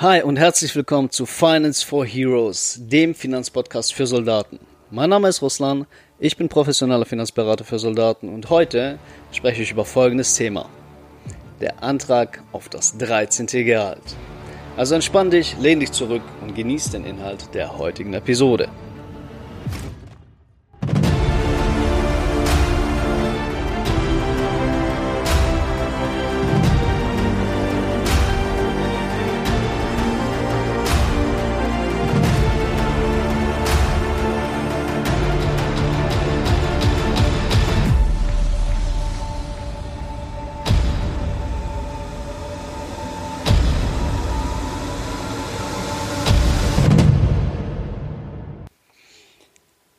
Hi und herzlich willkommen zu Finance for Heroes, dem Finanzpodcast für Soldaten. Mein Name ist Ruslan, ich bin professioneller Finanzberater für Soldaten und heute spreche ich über folgendes Thema. Der Antrag auf das 13. Gehalt. Also entspann dich, lehn dich zurück und genieß den Inhalt der heutigen Episode.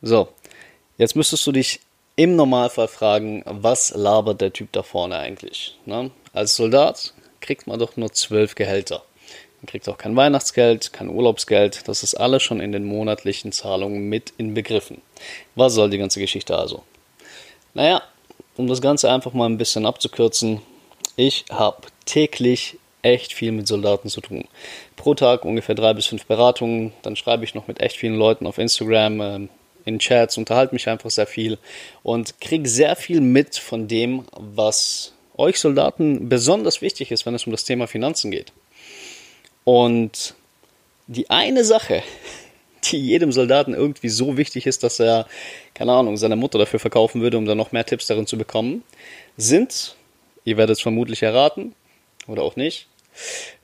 So, jetzt müsstest du dich im Normalfall fragen, was labert der Typ da vorne eigentlich? Ne? Als Soldat kriegt man doch nur zwölf Gehälter. Man kriegt auch kein Weihnachtsgeld, kein Urlaubsgeld. Das ist alles schon in den monatlichen Zahlungen mit inbegriffen. Was soll die ganze Geschichte also? Naja, um das Ganze einfach mal ein bisschen abzukürzen, ich habe täglich echt viel mit Soldaten zu tun. Pro Tag ungefähr drei bis fünf Beratungen. Dann schreibe ich noch mit echt vielen Leuten auf Instagram, ähm, in Chats, unterhalte mich einfach sehr viel und kriege sehr viel mit von dem, was euch Soldaten besonders wichtig ist, wenn es um das Thema Finanzen geht. Und die eine Sache, die jedem Soldaten irgendwie so wichtig ist, dass er, keine Ahnung, seine Mutter dafür verkaufen würde, um dann noch mehr Tipps darin zu bekommen, sind, ihr werdet es vermutlich erraten, oder auch nicht,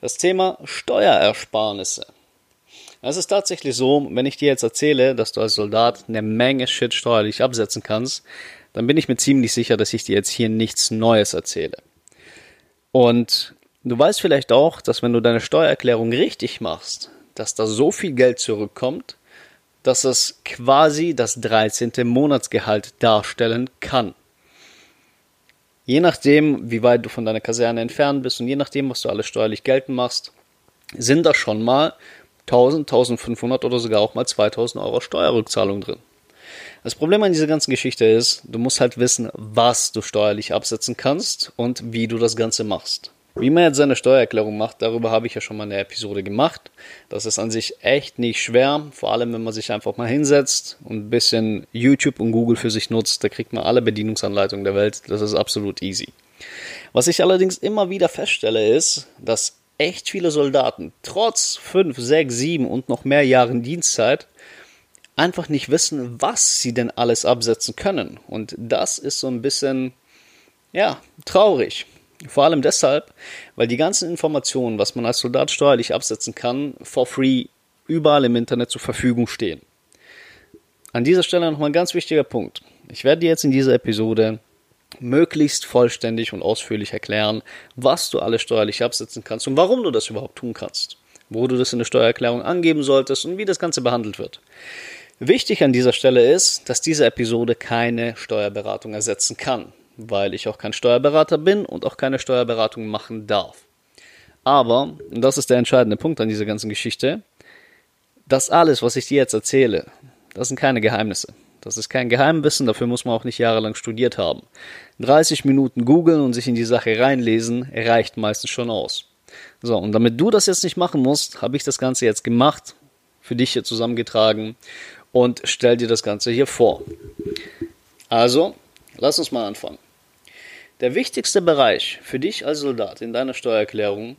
das Thema Steuerersparnisse. Es ist tatsächlich so, wenn ich dir jetzt erzähle, dass du als Soldat eine Menge Shit steuerlich absetzen kannst, dann bin ich mir ziemlich sicher, dass ich dir jetzt hier nichts Neues erzähle. Und du weißt vielleicht auch, dass wenn du deine Steuererklärung richtig machst, dass da so viel Geld zurückkommt, dass es quasi das 13. Monatsgehalt darstellen kann. Je nachdem, wie weit du von deiner Kaserne entfernt bist und je nachdem, was du alles steuerlich geltend machst, sind da schon mal 1000, 1500 oder sogar auch mal 2000 Euro Steuerrückzahlung drin. Das Problem an dieser ganzen Geschichte ist, du musst halt wissen, was du steuerlich absetzen kannst und wie du das Ganze machst. Wie man jetzt seine Steuererklärung macht, darüber habe ich ja schon mal eine Episode gemacht. Das ist an sich echt nicht schwer, vor allem wenn man sich einfach mal hinsetzt und ein bisschen YouTube und Google für sich nutzt, da kriegt man alle Bedienungsanleitungen der Welt. Das ist absolut easy. Was ich allerdings immer wieder feststelle ist, dass echt viele Soldaten, trotz 5, 6, 7 und noch mehr Jahren Dienstzeit, einfach nicht wissen, was sie denn alles absetzen können. Und das ist so ein bisschen, ja, traurig. Vor allem deshalb, weil die ganzen Informationen, was man als Soldat steuerlich absetzen kann, for free überall im Internet zur Verfügung stehen. An dieser Stelle nochmal ein ganz wichtiger Punkt. Ich werde jetzt in dieser Episode möglichst vollständig und ausführlich erklären, was du alles steuerlich absetzen kannst und warum du das überhaupt tun kannst, wo du das in der Steuererklärung angeben solltest und wie das Ganze behandelt wird. Wichtig an dieser Stelle ist, dass diese Episode keine Steuerberatung ersetzen kann, weil ich auch kein Steuerberater bin und auch keine Steuerberatung machen darf. Aber, und das ist der entscheidende Punkt an dieser ganzen Geschichte, das alles, was ich dir jetzt erzähle, das sind keine Geheimnisse. Das ist kein Geheimwissen, dafür muss man auch nicht jahrelang studiert haben. 30 Minuten googeln und sich in die Sache reinlesen reicht meistens schon aus. So, und damit du das jetzt nicht machen musst, habe ich das Ganze jetzt gemacht, für dich hier zusammengetragen und stell dir das Ganze hier vor. Also, lass uns mal anfangen. Der wichtigste Bereich für dich als Soldat in deiner Steuererklärung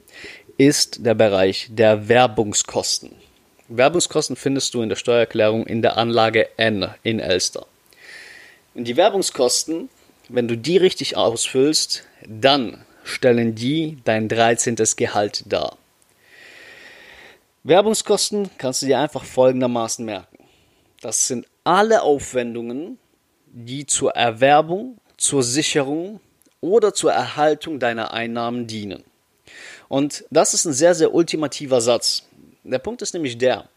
ist der Bereich der Werbungskosten. Werbungskosten findest du in der Steuererklärung in der Anlage N in Elster. Und die Werbungskosten, wenn du die richtig ausfüllst, dann stellen die dein 13. Gehalt dar. Werbungskosten kannst du dir einfach folgendermaßen merken. Das sind alle Aufwendungen, die zur Erwerbung, zur Sicherung oder zur Erhaltung deiner Einnahmen dienen. Und das ist ein sehr, sehr ultimativer Satz. Der Punkt ist nämlich der,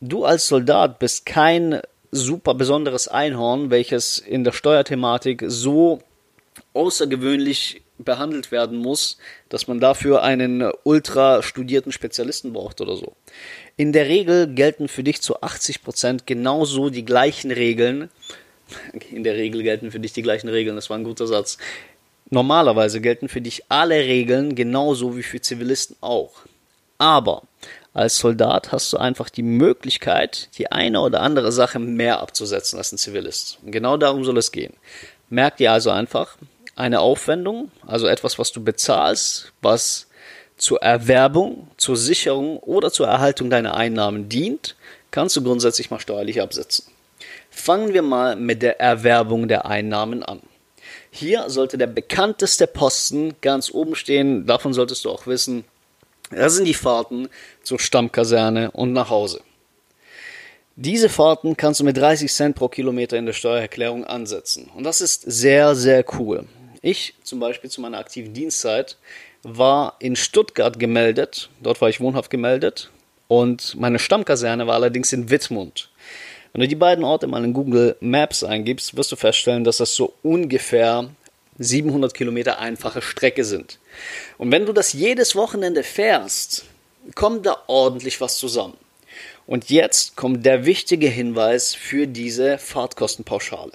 du als Soldat bist kein super besonderes Einhorn, welches in der Steuerthematik so außergewöhnlich behandelt werden muss, dass man dafür einen ultra studierten Spezialisten braucht oder so. In der Regel gelten für dich zu 80 Prozent genauso die gleichen Regeln. In der Regel gelten für dich die gleichen Regeln, das war ein guter Satz. Normalerweise gelten für dich alle Regeln genauso wie für Zivilisten auch. Aber als Soldat hast du einfach die Möglichkeit, die eine oder andere Sache mehr abzusetzen als ein Zivilist. Und genau darum soll es gehen. Merk dir also einfach eine Aufwendung, also etwas, was du bezahlst, was zur Erwerbung, zur Sicherung oder zur Erhaltung deiner Einnahmen dient, kannst du grundsätzlich mal steuerlich absetzen. Fangen wir mal mit der Erwerbung der Einnahmen an. Hier sollte der bekannteste Posten ganz oben stehen. Davon solltest du auch wissen. Das sind die Fahrten zur Stammkaserne und nach Hause. Diese Fahrten kannst du mit 30 Cent pro Kilometer in der Steuererklärung ansetzen. Und das ist sehr, sehr cool. Ich zum Beispiel zu meiner aktiven Dienstzeit war in Stuttgart gemeldet. Dort war ich wohnhaft gemeldet. Und meine Stammkaserne war allerdings in Wittmund. Wenn du die beiden Orte mal in Google Maps eingibst, wirst du feststellen, dass das so ungefähr 700 Kilometer einfache Strecke sind. Und wenn du das jedes Wochenende fährst, kommt da ordentlich was zusammen. Und jetzt kommt der wichtige Hinweis für diese Fahrtkostenpauschale.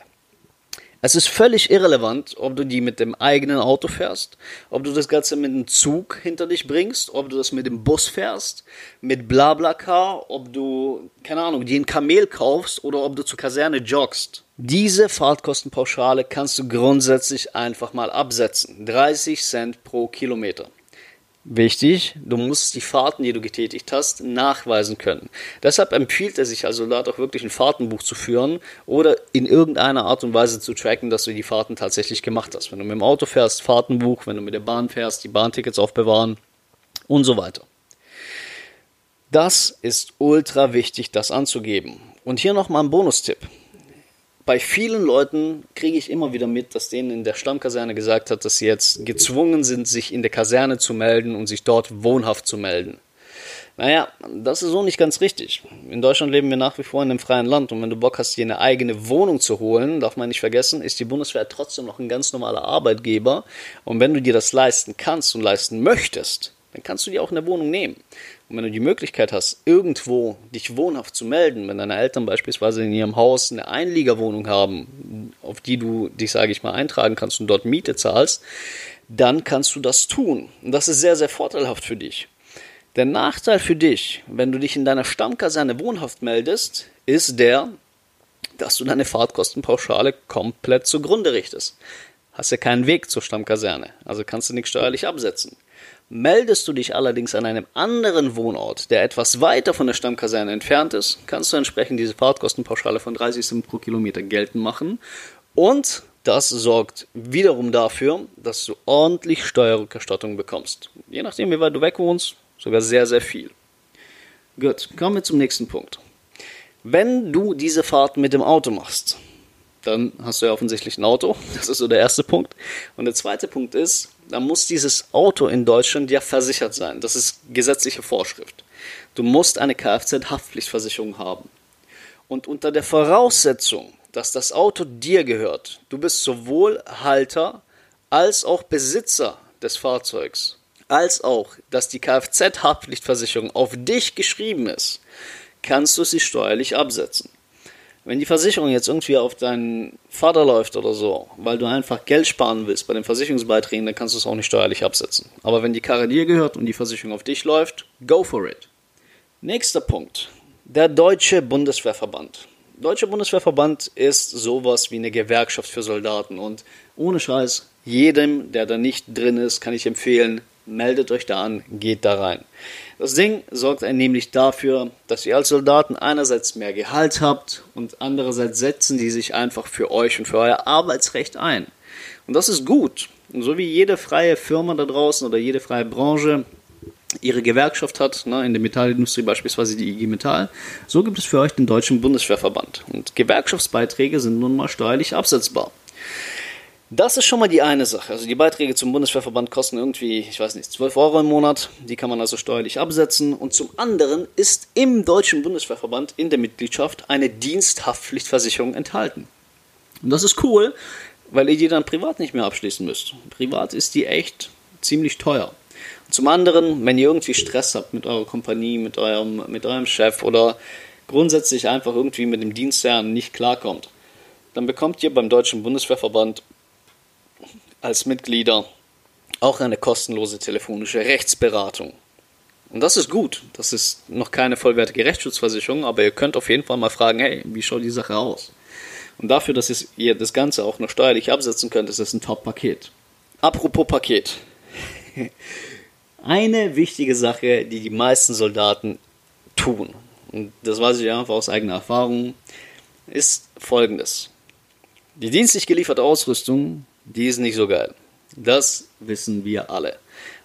Es ist völlig irrelevant, ob du die mit dem eigenen Auto fährst, ob du das Ganze mit dem Zug hinter dich bringst, ob du das mit dem Bus fährst, mit Blablacar, ob du, keine Ahnung, dir ein Kamel kaufst oder ob du zur Kaserne joggst. Diese Fahrtkostenpauschale kannst du grundsätzlich einfach mal absetzen. 30 Cent pro Kilometer. Wichtig, du musst die Fahrten, die du getätigt hast, nachweisen können. Deshalb empfiehlt es sich also dort auch wirklich ein Fahrtenbuch zu führen oder in irgendeiner Art und Weise zu tracken, dass du die Fahrten tatsächlich gemacht hast. Wenn du mit dem Auto fährst, Fahrtenbuch, wenn du mit der Bahn fährst, die Bahntickets aufbewahren und so weiter. Das ist ultra wichtig, das anzugeben. Und hier nochmal ein Bonustipp bei vielen Leuten kriege ich immer wieder mit, dass denen in der Stammkaserne gesagt hat, dass sie jetzt gezwungen sind, sich in der Kaserne zu melden und sich dort wohnhaft zu melden. Naja, das ist so nicht ganz richtig. In Deutschland leben wir nach wie vor in einem freien Land und wenn du Bock hast, dir eine eigene Wohnung zu holen, darf man nicht vergessen, ist die Bundeswehr trotzdem noch ein ganz normaler Arbeitgeber und wenn du dir das leisten kannst und leisten möchtest, dann kannst du dir auch eine Wohnung nehmen. Und wenn du die Möglichkeit hast, irgendwo dich wohnhaft zu melden, wenn deine Eltern beispielsweise in ihrem Haus eine Einliegerwohnung haben, auf die du dich, sage ich mal, eintragen kannst und dort Miete zahlst, dann kannst du das tun. Und das ist sehr, sehr vorteilhaft für dich. Der Nachteil für dich, wenn du dich in deiner Stammkaserne wohnhaft meldest, ist der, dass du deine Fahrtkostenpauschale komplett zugrunde richtest. Hast ja keinen Weg zur Stammkaserne, also kannst du nichts steuerlich absetzen. Meldest du dich allerdings an einem anderen Wohnort, der etwas weiter von der Stammkaserne entfernt ist, kannst du entsprechend diese Fahrtkostenpauschale von 30 Cent pro Kilometer geltend machen. Und das sorgt wiederum dafür, dass du ordentlich Steuerrückerstattung bekommst. Je nachdem, wie weit du weg wohnst, sogar sehr, sehr viel. Gut, kommen wir zum nächsten Punkt. Wenn du diese Fahrt mit dem Auto machst, dann hast du ja offensichtlich ein Auto. Das ist so der erste Punkt. Und der zweite Punkt ist, da muss dieses Auto in Deutschland ja versichert sein. Das ist gesetzliche Vorschrift. Du musst eine Kfz-Haftpflichtversicherung haben. Und unter der Voraussetzung, dass das Auto dir gehört, du bist sowohl Halter als auch Besitzer des Fahrzeugs, als auch, dass die Kfz-Haftpflichtversicherung auf dich geschrieben ist, kannst du sie steuerlich absetzen. Wenn die Versicherung jetzt irgendwie auf deinen Vater läuft oder so, weil du einfach Geld sparen willst bei den Versicherungsbeiträgen, dann kannst du es auch nicht steuerlich absetzen. Aber wenn die Karre dir gehört und die Versicherung auf dich läuft, go for it. Nächster Punkt. Der Deutsche Bundeswehrverband. Deutsche Bundeswehrverband ist sowas wie eine Gewerkschaft für Soldaten und ohne Scheiß, jedem, der da nicht drin ist, kann ich empfehlen, meldet euch da an, geht da rein. Das Ding sorgt nämlich dafür, dass ihr als Soldaten einerseits mehr Gehalt habt und andererseits setzen die sich einfach für euch und für euer Arbeitsrecht ein. Und das ist gut. Und so wie jede freie Firma da draußen oder jede freie Branche ihre Gewerkschaft hat, ne, in der Metallindustrie beispielsweise die IG Metall, so gibt es für euch den Deutschen Bundeswehrverband. Und Gewerkschaftsbeiträge sind nun mal steuerlich absetzbar. Das ist schon mal die eine Sache. Also die Beiträge zum Bundeswehrverband kosten irgendwie, ich weiß nicht, 12 Euro im Monat. Die kann man also steuerlich absetzen. Und zum anderen ist im Deutschen Bundeswehrverband in der Mitgliedschaft eine Diensthaftpflichtversicherung enthalten. Und das ist cool, weil ihr die dann privat nicht mehr abschließen müsst. Privat ist die echt ziemlich teuer. Und zum anderen, wenn ihr irgendwie Stress habt mit eurer Kompanie, mit eurem, mit eurem Chef oder grundsätzlich einfach irgendwie mit dem Dienstherrn nicht klarkommt, dann bekommt ihr beim Deutschen Bundeswehrverband als Mitglieder auch eine kostenlose telefonische Rechtsberatung. Und das ist gut. Das ist noch keine vollwertige Rechtsschutzversicherung, aber ihr könnt auf jeden Fall mal fragen, hey, wie schaut die Sache aus? Und dafür, dass ihr das Ganze auch noch steuerlich absetzen könnt, ist das ein Top-Paket. Apropos Paket. Eine wichtige Sache, die die meisten Soldaten tun, und das weiß ich einfach aus eigener Erfahrung, ist folgendes. Die dienstlich gelieferte Ausrüstung, die ist nicht so geil. Das wissen wir alle.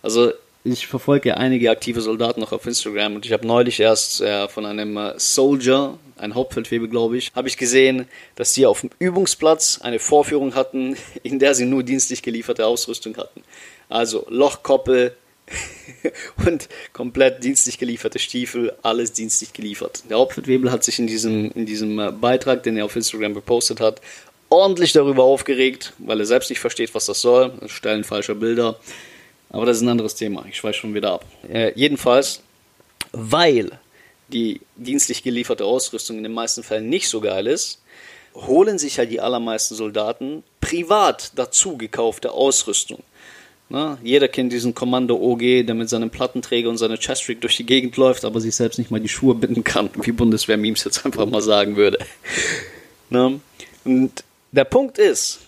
Also ich verfolge einige aktive Soldaten noch auf Instagram und ich habe neulich erst äh, von einem äh, Soldier, ein Hauptfeldwebel glaube ich, habe ich gesehen, dass die auf dem Übungsplatz eine Vorführung hatten, in der sie nur dienstlich gelieferte Ausrüstung hatten. Also Lochkoppel und komplett dienstlich gelieferte Stiefel, alles dienstlich geliefert. Der Hauptfeldwebel hat sich in diesem, in diesem äh, Beitrag, den er auf Instagram gepostet hat, ordentlich darüber aufgeregt, weil er selbst nicht versteht, was das soll. Stellen falscher Bilder. Aber das ist ein anderes Thema. Ich schweife schon wieder ab. Äh, jedenfalls, weil die dienstlich gelieferte Ausrüstung in den meisten Fällen nicht so geil ist, holen sich ja die allermeisten Soldaten privat dazu gekaufte Ausrüstung. Na, jeder kennt diesen Kommando OG, der mit seinem Plattenträger und seiner Chestrig durch die Gegend läuft, aber sich selbst nicht mal die Schuhe binden kann, wie Bundeswehr-Memes jetzt einfach mal sagen würde. Na? Und der Punkt ist,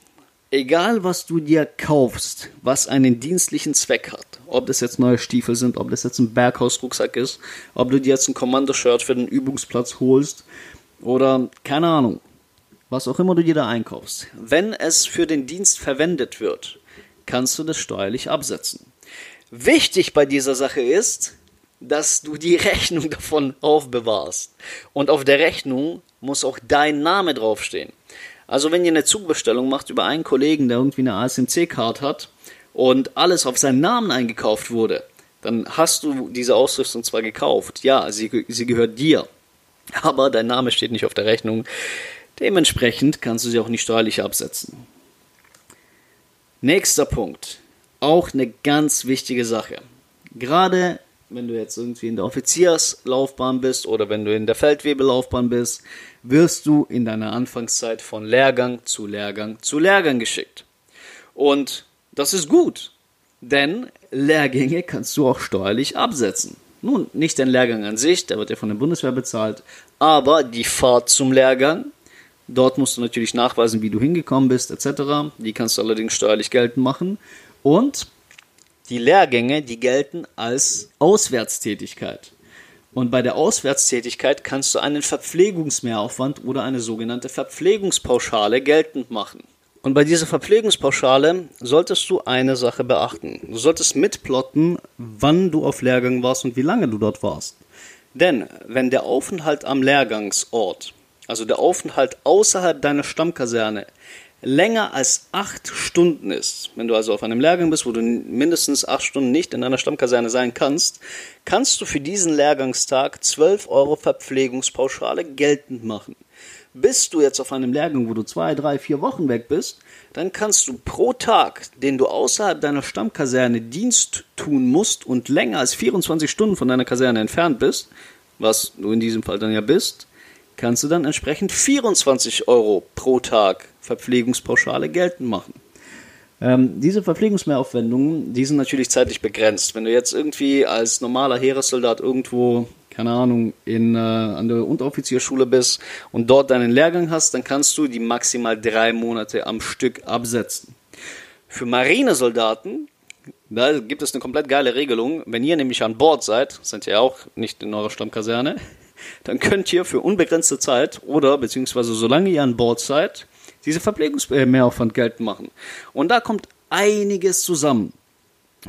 egal was du dir kaufst, was einen dienstlichen Zweck hat, ob das jetzt neue Stiefel sind, ob das jetzt ein Berghausrucksack ist, ob du dir jetzt ein Kommandoshirt für den Übungsplatz holst oder keine Ahnung, was auch immer du dir da einkaufst, wenn es für den Dienst verwendet wird, kannst du das steuerlich absetzen. Wichtig bei dieser Sache ist, dass du die Rechnung davon aufbewahrst. Und auf der Rechnung muss auch dein Name draufstehen. Also wenn ihr eine Zugbestellung macht über einen Kollegen, der irgendwie eine ASMC-Card hat und alles auf seinen Namen eingekauft wurde, dann hast du diese Ausrüstung zwar gekauft, ja, sie, sie gehört dir, aber dein Name steht nicht auf der Rechnung. Dementsprechend kannst du sie auch nicht steuerlich absetzen. Nächster Punkt. Auch eine ganz wichtige Sache. Gerade wenn du jetzt irgendwie in der Offizierslaufbahn bist oder wenn du in der Feldwebelaufbahn bist, wirst du in deiner Anfangszeit von Lehrgang zu Lehrgang zu Lehrgang geschickt. Und das ist gut, denn Lehrgänge kannst du auch steuerlich absetzen. Nun, nicht den Lehrgang an sich, der wird ja von der Bundeswehr bezahlt, aber die Fahrt zum Lehrgang, dort musst du natürlich nachweisen, wie du hingekommen bist, etc. Die kannst du allerdings steuerlich geltend machen. Und die Lehrgänge, die gelten als Auswärtstätigkeit. Und bei der Auswärtstätigkeit kannst du einen Verpflegungsmehraufwand oder eine sogenannte Verpflegungspauschale geltend machen. Und bei dieser Verpflegungspauschale solltest du eine Sache beachten. Du solltest mitplotten, wann du auf Lehrgang warst und wie lange du dort warst. Denn wenn der Aufenthalt am Lehrgangsort, also der Aufenthalt außerhalb deiner Stammkaserne, länger als acht Stunden ist, wenn du also auf einem Lehrgang bist, wo du mindestens acht Stunden nicht in einer Stammkaserne sein kannst, kannst du für diesen Lehrgangstag 12 Euro Verpflegungspauschale geltend machen. Bist du jetzt auf einem Lehrgang, wo du zwei, drei, vier Wochen weg bist, dann kannst du pro Tag, den du außerhalb deiner Stammkaserne Dienst tun musst und länger als 24 Stunden von deiner Kaserne entfernt bist, was du in diesem Fall dann ja bist, kannst du dann entsprechend 24 Euro pro Tag Verpflegungspauschale geltend machen. Ähm, diese Verpflegungsmehraufwendungen, die sind natürlich zeitlich begrenzt. Wenn du jetzt irgendwie als normaler Heeressoldat irgendwo, keine Ahnung, in, äh, an der Unteroffizierschule bist und dort deinen Lehrgang hast, dann kannst du die maximal drei Monate am Stück absetzen. Für Marinesoldaten, da gibt es eine komplett geile Regelung. Wenn ihr nämlich an Bord seid, seid ihr auch nicht in eurer Stammkaserne, dann könnt ihr für unbegrenzte Zeit oder beziehungsweise solange ihr an Bord seid, diese Verpflegungsmehraufwand geltend machen. Und da kommt einiges zusammen.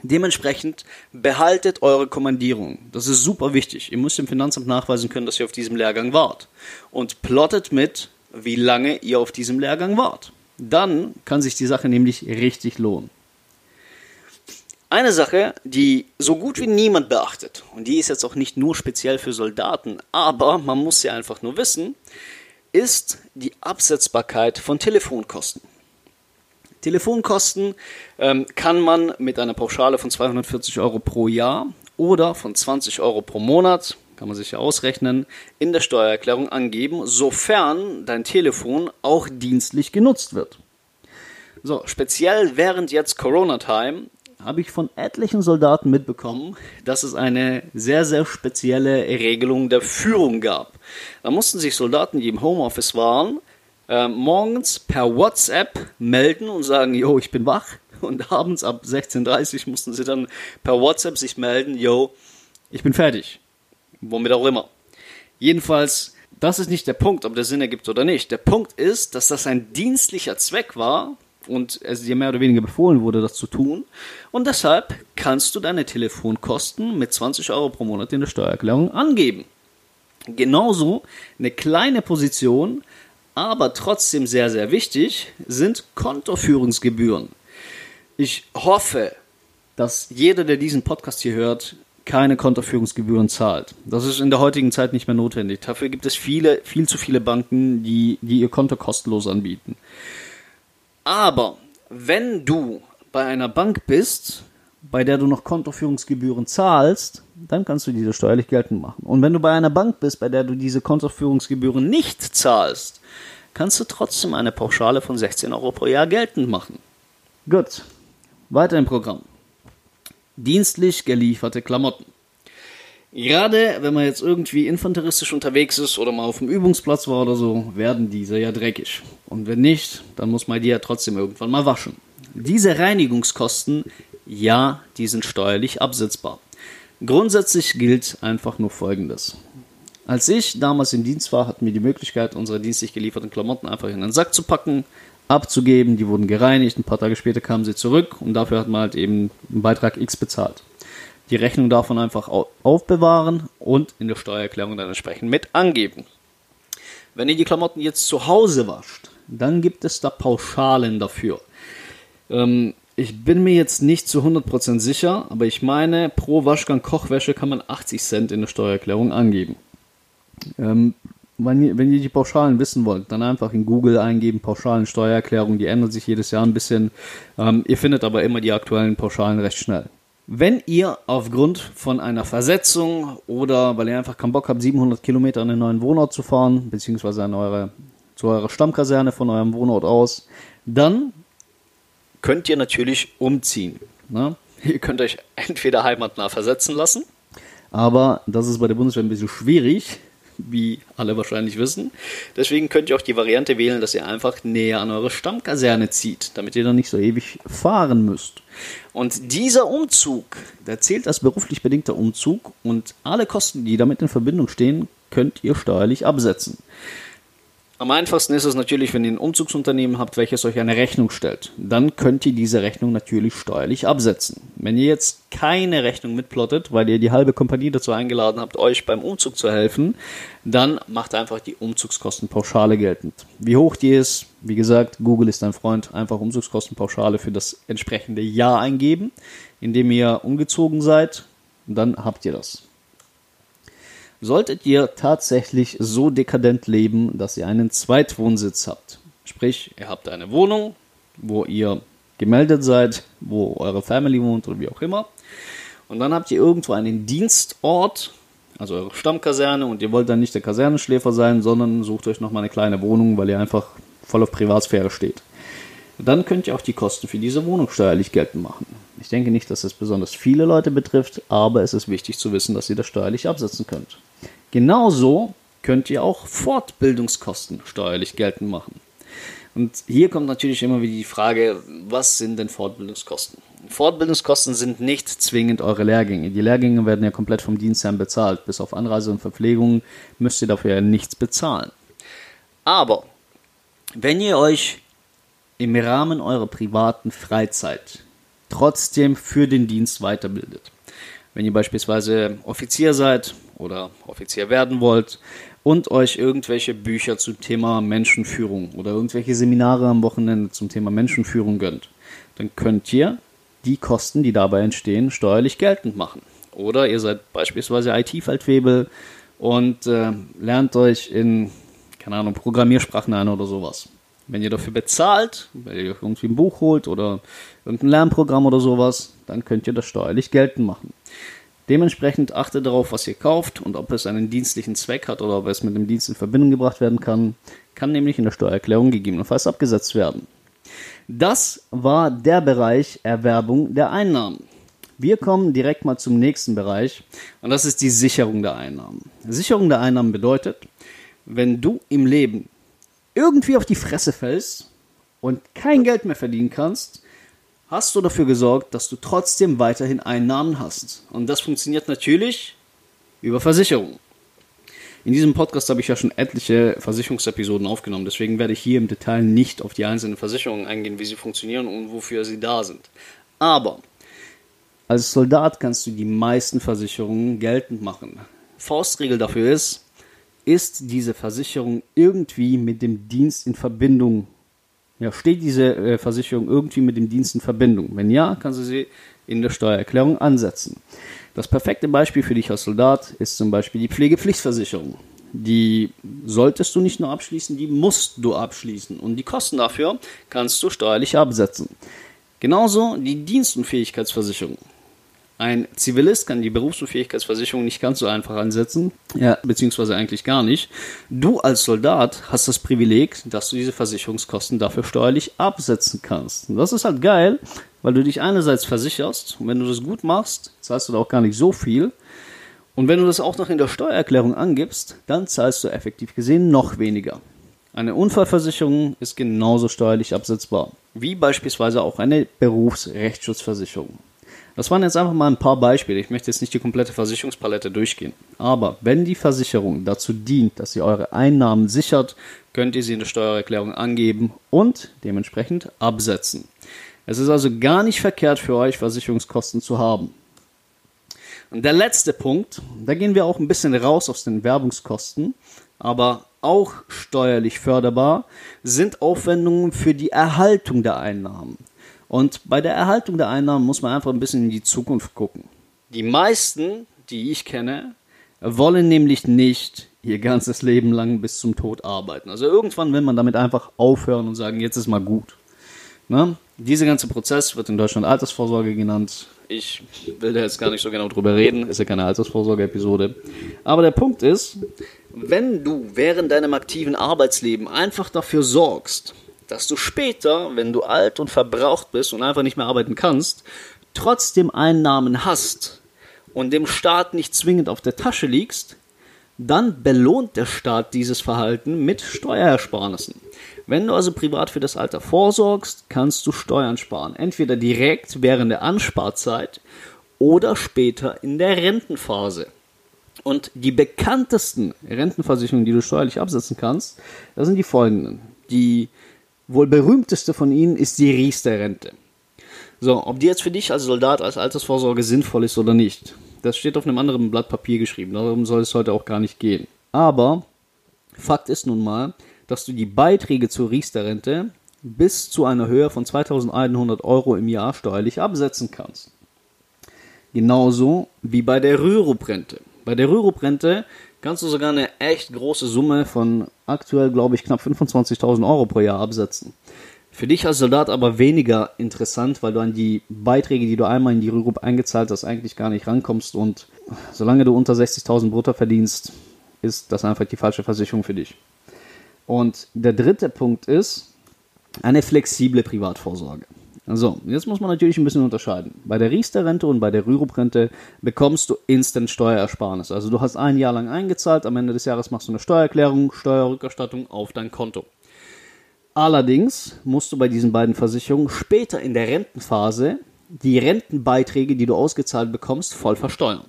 Dementsprechend behaltet eure Kommandierung. Das ist super wichtig. Ihr müsst dem Finanzamt nachweisen können, dass ihr auf diesem Lehrgang wart. Und plottet mit, wie lange ihr auf diesem Lehrgang wart. Dann kann sich die Sache nämlich richtig lohnen. Eine Sache, die so gut wie niemand beachtet, und die ist jetzt auch nicht nur speziell für Soldaten, aber man muss sie einfach nur wissen, ist die Absetzbarkeit von Telefonkosten. Telefonkosten ähm, kann man mit einer Pauschale von 240 Euro pro Jahr oder von 20 Euro pro Monat, kann man sich ja ausrechnen, in der Steuererklärung angeben, sofern dein Telefon auch dienstlich genutzt wird. So, speziell während jetzt Corona-Time habe ich von etlichen Soldaten mitbekommen, dass es eine sehr, sehr spezielle Regelung der Führung gab. Da mussten sich Soldaten, die im Homeoffice waren, äh, morgens per WhatsApp melden und sagen, yo, ich bin wach. Und abends ab 16.30 Uhr mussten sie dann per WhatsApp sich melden, yo, ich bin fertig. Womit auch immer. Jedenfalls, das ist nicht der Punkt, ob der Sinn ergibt oder nicht. Der Punkt ist, dass das ein dienstlicher Zweck war und es dir mehr oder weniger befohlen wurde, das zu tun. Und deshalb kannst du deine Telefonkosten mit 20 Euro pro Monat in der Steuererklärung angeben. Genauso eine kleine Position, aber trotzdem sehr, sehr wichtig, sind Kontoführungsgebühren. Ich hoffe, dass jeder, der diesen Podcast hier hört, keine Kontoführungsgebühren zahlt. Das ist in der heutigen Zeit nicht mehr notwendig. Dafür gibt es viele, viel zu viele Banken, die, die ihr Konto kostenlos anbieten. Aber wenn du bei einer Bank bist, bei der du noch Kontoführungsgebühren zahlst, dann kannst du diese steuerlich geltend machen. Und wenn du bei einer Bank bist, bei der du diese Kontoführungsgebühren nicht zahlst, kannst du trotzdem eine Pauschale von 16 Euro pro Jahr geltend machen. Gut, weiter im Programm. Dienstlich gelieferte Klamotten. Gerade wenn man jetzt irgendwie infanteristisch unterwegs ist oder mal auf dem Übungsplatz war oder so, werden diese ja dreckig. Und wenn nicht, dann muss man die ja trotzdem irgendwann mal waschen. Diese Reinigungskosten, ja, die sind steuerlich absetzbar. Grundsätzlich gilt einfach nur Folgendes. Als ich damals im Dienst war, hatten wir die Möglichkeit, unsere dienstlich gelieferten Klamotten einfach in einen Sack zu packen, abzugeben. Die wurden gereinigt. Ein paar Tage später kamen sie zurück und dafür hat man halt eben einen Beitrag X bezahlt. Die Rechnung davon einfach aufbewahren und in der Steuererklärung dann entsprechend mit angeben. Wenn ihr die Klamotten jetzt zu Hause wascht, dann gibt es da Pauschalen dafür. Ähm, ich bin mir jetzt nicht zu 100% sicher, aber ich meine, pro Waschgang Kochwäsche kann man 80 Cent in der Steuererklärung angeben. Ähm, wenn ihr, wenn ihr die Pauschalen wissen wollt, dann einfach in Google eingeben, Pauschalen Steuererklärung, die ändern sich jedes Jahr ein bisschen. Ähm, ihr findet aber immer die aktuellen Pauschalen recht schnell. Wenn ihr aufgrund von einer Versetzung oder weil ihr einfach keinen Bock habt, 700 Kilometer an den neuen Wohnort zu fahren, beziehungsweise an eure, zu eurer Stammkaserne von eurem Wohnort aus, dann könnt ihr natürlich umziehen. Ne? Ihr könnt euch entweder heimatnah versetzen lassen, aber das ist bei der Bundeswehr ein bisschen schwierig, wie alle wahrscheinlich wissen. Deswegen könnt ihr auch die Variante wählen, dass ihr einfach näher an eure Stammkaserne zieht, damit ihr dann nicht so ewig fahren müsst. Und dieser Umzug, der zählt als beruflich bedingter Umzug und alle Kosten, die damit in Verbindung stehen, könnt ihr steuerlich absetzen. Am einfachsten ist es natürlich, wenn ihr ein Umzugsunternehmen habt, welches euch eine Rechnung stellt. Dann könnt ihr diese Rechnung natürlich steuerlich absetzen. Wenn ihr jetzt keine Rechnung mitplottet, weil ihr die halbe Kompanie dazu eingeladen habt, euch beim Umzug zu helfen, dann macht einfach die Umzugskostenpauschale geltend. Wie hoch die ist, wie gesagt, Google ist ein Freund, einfach Umzugskostenpauschale für das entsprechende Jahr eingeben, indem ihr umgezogen seid, dann habt ihr das. Solltet ihr tatsächlich so dekadent leben, dass ihr einen Zweitwohnsitz habt, sprich, ihr habt eine Wohnung, wo ihr gemeldet seid, wo eure Family wohnt oder wie auch immer, und dann habt ihr irgendwo einen Dienstort, also eure Stammkaserne, und ihr wollt dann nicht der Kasernenschläfer sein, sondern sucht euch nochmal eine kleine Wohnung, weil ihr einfach voll auf Privatsphäre steht. Dann könnt ihr auch die Kosten für diese Wohnung steuerlich geltend machen. Ich denke nicht, dass es besonders viele Leute betrifft, aber es ist wichtig zu wissen, dass ihr das steuerlich absetzen könnt. Genauso könnt ihr auch Fortbildungskosten steuerlich geltend machen. Und hier kommt natürlich immer wieder die Frage, was sind denn Fortbildungskosten? Fortbildungskosten sind nicht zwingend eure Lehrgänge. Die Lehrgänge werden ja komplett vom Dienstherrn bezahlt. Bis auf Anreise und Verpflegung müsst ihr dafür ja nichts bezahlen. Aber wenn ihr euch im Rahmen eurer privaten Freizeit trotzdem für den Dienst weiterbildet, wenn ihr beispielsweise Offizier seid oder Offizier werden wollt und euch irgendwelche Bücher zum Thema Menschenführung oder irgendwelche Seminare am Wochenende zum Thema Menschenführung gönnt, dann könnt ihr die Kosten, die dabei entstehen, steuerlich geltend machen. Oder ihr seid beispielsweise IT-Feldwebel und äh, lernt euch in, keine Ahnung, Programmiersprachen ein oder sowas. Wenn ihr dafür bezahlt, weil ihr irgendwie ein Buch holt oder irgendein Lernprogramm oder sowas, dann könnt ihr das steuerlich geltend machen. Dementsprechend achtet darauf, was ihr kauft und ob es einen dienstlichen Zweck hat oder ob es mit dem Dienst in Verbindung gebracht werden kann, kann nämlich in der Steuererklärung gegebenenfalls abgesetzt werden. Das war der Bereich Erwerbung der Einnahmen. Wir kommen direkt mal zum nächsten Bereich und das ist die Sicherung der Einnahmen. Sicherung der Einnahmen bedeutet, wenn du im Leben irgendwie auf die Fresse fällst und kein Geld mehr verdienen kannst, hast du dafür gesorgt, dass du trotzdem weiterhin Einnahmen hast. Und das funktioniert natürlich über Versicherungen. In diesem Podcast habe ich ja schon etliche Versicherungsepisoden aufgenommen, deswegen werde ich hier im Detail nicht auf die einzelnen Versicherungen eingehen, wie sie funktionieren und wofür sie da sind. Aber als Soldat kannst du die meisten Versicherungen geltend machen. Faustregel dafür ist, ist diese Versicherung irgendwie mit dem Dienst in Verbindung? Ja, steht diese äh, Versicherung irgendwie mit dem Dienst in Verbindung? Wenn ja, kannst du sie in der Steuererklärung ansetzen. Das perfekte Beispiel für dich als Soldat ist zum Beispiel die Pflegepflichtversicherung. Die solltest du nicht nur abschließen, die musst du abschließen. Und die Kosten dafür kannst du steuerlich absetzen. Genauso die Dienstunfähigkeitsversicherung. Ein Zivilist kann die Berufsunfähigkeitsversicherung nicht ganz so einfach ansetzen, ja, beziehungsweise eigentlich gar nicht. Du als Soldat hast das Privileg, dass du diese Versicherungskosten dafür steuerlich absetzen kannst. Und das ist halt geil, weil du dich einerseits versicherst und wenn du das gut machst, zahlst du da auch gar nicht so viel. Und wenn du das auch noch in der Steuererklärung angibst, dann zahlst du effektiv gesehen noch weniger. Eine Unfallversicherung ist genauso steuerlich absetzbar, wie beispielsweise auch eine Berufsrechtsschutzversicherung. Das waren jetzt einfach mal ein paar Beispiele. Ich möchte jetzt nicht die komplette Versicherungspalette durchgehen. Aber wenn die Versicherung dazu dient, dass sie eure Einnahmen sichert, könnt ihr sie in der Steuererklärung angeben und dementsprechend absetzen. Es ist also gar nicht verkehrt für euch, Versicherungskosten zu haben. Und der letzte Punkt, da gehen wir auch ein bisschen raus aus den Werbungskosten, aber auch steuerlich förderbar, sind Aufwendungen für die Erhaltung der Einnahmen. Und bei der Erhaltung der Einnahmen muss man einfach ein bisschen in die Zukunft gucken. Die meisten, die ich kenne, wollen nämlich nicht ihr ganzes Leben lang bis zum Tod arbeiten. Also irgendwann will man damit einfach aufhören und sagen, jetzt ist mal gut. Ne? Dieser ganze Prozess wird in Deutschland Altersvorsorge genannt. Ich will da jetzt gar nicht so genau drüber reden, ist ja keine Altersvorsorge-Episode. Aber der Punkt ist, wenn du während deinem aktiven Arbeitsleben einfach dafür sorgst, dass du später, wenn du alt und verbraucht bist und einfach nicht mehr arbeiten kannst, trotzdem Einnahmen hast und dem Staat nicht zwingend auf der Tasche liegst, dann belohnt der Staat dieses Verhalten mit Steuerersparnissen. Wenn du also privat für das Alter vorsorgst, kannst du Steuern sparen. Entweder direkt während der Ansparzeit oder später in der Rentenphase. Und die bekanntesten Rentenversicherungen, die du steuerlich absetzen kannst, das sind die folgenden. Die Wohl berühmteste von ihnen ist die Riester-Rente. So, ob die jetzt für dich als Soldat, als Altersvorsorge sinnvoll ist oder nicht, das steht auf einem anderen Blatt Papier geschrieben. Darum soll es heute auch gar nicht gehen. Aber Fakt ist nun mal, dass du die Beiträge zur Riester-Rente bis zu einer Höhe von 2100 Euro im Jahr steuerlich absetzen kannst. Genauso wie bei der Rürup-Rente. Bei der Rürup-Rente kannst du sogar eine echt große Summe von aktuell, glaube ich, knapp 25.000 Euro pro Jahr absetzen. Für dich als Soldat aber weniger interessant, weil du an die Beiträge, die du einmal in die Rürup eingezahlt hast, eigentlich gar nicht rankommst und solange du unter 60.000 brutto verdienst, ist das einfach die falsche Versicherung für dich. Und der dritte Punkt ist eine flexible Privatvorsorge. So, jetzt muss man natürlich ein bisschen unterscheiden. Bei der Riester-Rente und bei der Rürup-Rente bekommst du Instant Steuerersparnis. Also du hast ein Jahr lang eingezahlt, am Ende des Jahres machst du eine Steuererklärung, Steuerrückerstattung auf dein Konto. Allerdings musst du bei diesen beiden Versicherungen später in der Rentenphase die Rentenbeiträge, die du ausgezahlt bekommst, voll versteuern.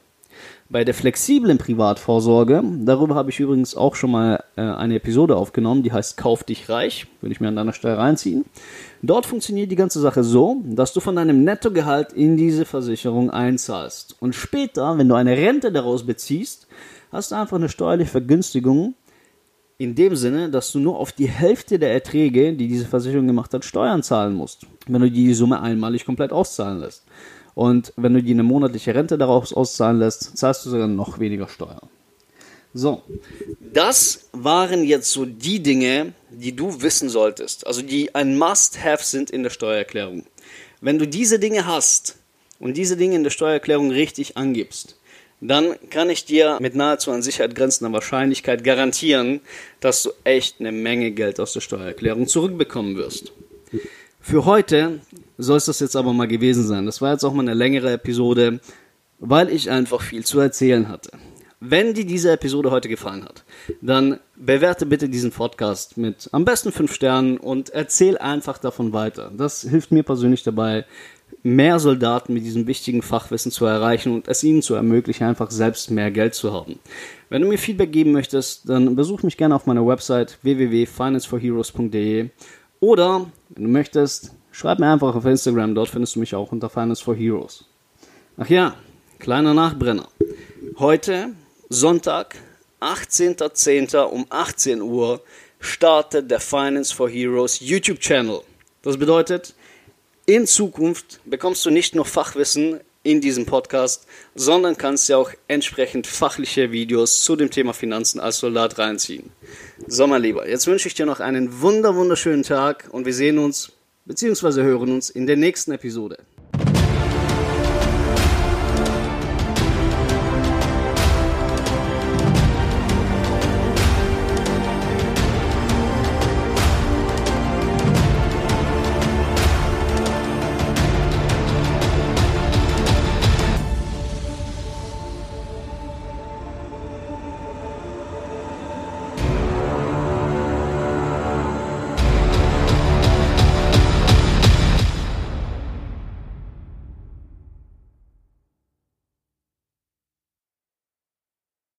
Bei der flexiblen Privatvorsorge, darüber habe ich übrigens auch schon mal äh, eine Episode aufgenommen, die heißt Kauf dich reich, würde ich mir an deiner Stelle reinziehen. Dort funktioniert die ganze Sache so, dass du von deinem Nettogehalt in diese Versicherung einzahlst. Und später, wenn du eine Rente daraus beziehst, hast du einfach eine steuerliche Vergünstigung in dem Sinne, dass du nur auf die Hälfte der Erträge, die diese Versicherung gemacht hat, Steuern zahlen musst, wenn du die Summe einmalig komplett auszahlen lässt. Und wenn du dir eine monatliche Rente daraus auszahlen lässt, zahlst du sogar noch weniger Steuern. So, das waren jetzt so die Dinge, die du wissen solltest, also die ein Must-Have sind in der Steuererklärung. Wenn du diese Dinge hast und diese Dinge in der Steuererklärung richtig angibst, dann kann ich dir mit nahezu an Sicherheit grenzender Wahrscheinlichkeit garantieren, dass du echt eine Menge Geld aus der Steuererklärung zurückbekommen wirst. Für heute soll es das jetzt aber mal gewesen sein. Das war jetzt auch mal eine längere Episode, weil ich einfach viel zu erzählen hatte. Wenn dir diese Episode heute gefallen hat, dann bewerte bitte diesen Podcast mit am besten 5 Sternen und erzähl einfach davon weiter. Das hilft mir persönlich dabei, mehr Soldaten mit diesem wichtigen Fachwissen zu erreichen und es ihnen zu ermöglichen, einfach selbst mehr Geld zu haben. Wenn du mir Feedback geben möchtest, dann besuch mich gerne auf meiner Website www.financeforheroes.de oder, wenn du möchtest, schreib mir einfach auf Instagram, dort findest du mich auch unter Finance for Heroes. Ach ja, kleiner Nachbrenner. Heute Sonntag, 18.10. um 18 Uhr startet der Finance for Heroes YouTube-Channel. Das bedeutet, in Zukunft bekommst du nicht nur Fachwissen in diesem Podcast, sondern kannst ja auch entsprechend fachliche Videos zu dem Thema Finanzen als Soldat reinziehen. So, mein Lieber, jetzt wünsche ich dir noch einen wunder wunderschönen Tag und wir sehen uns bzw. hören uns in der nächsten Episode.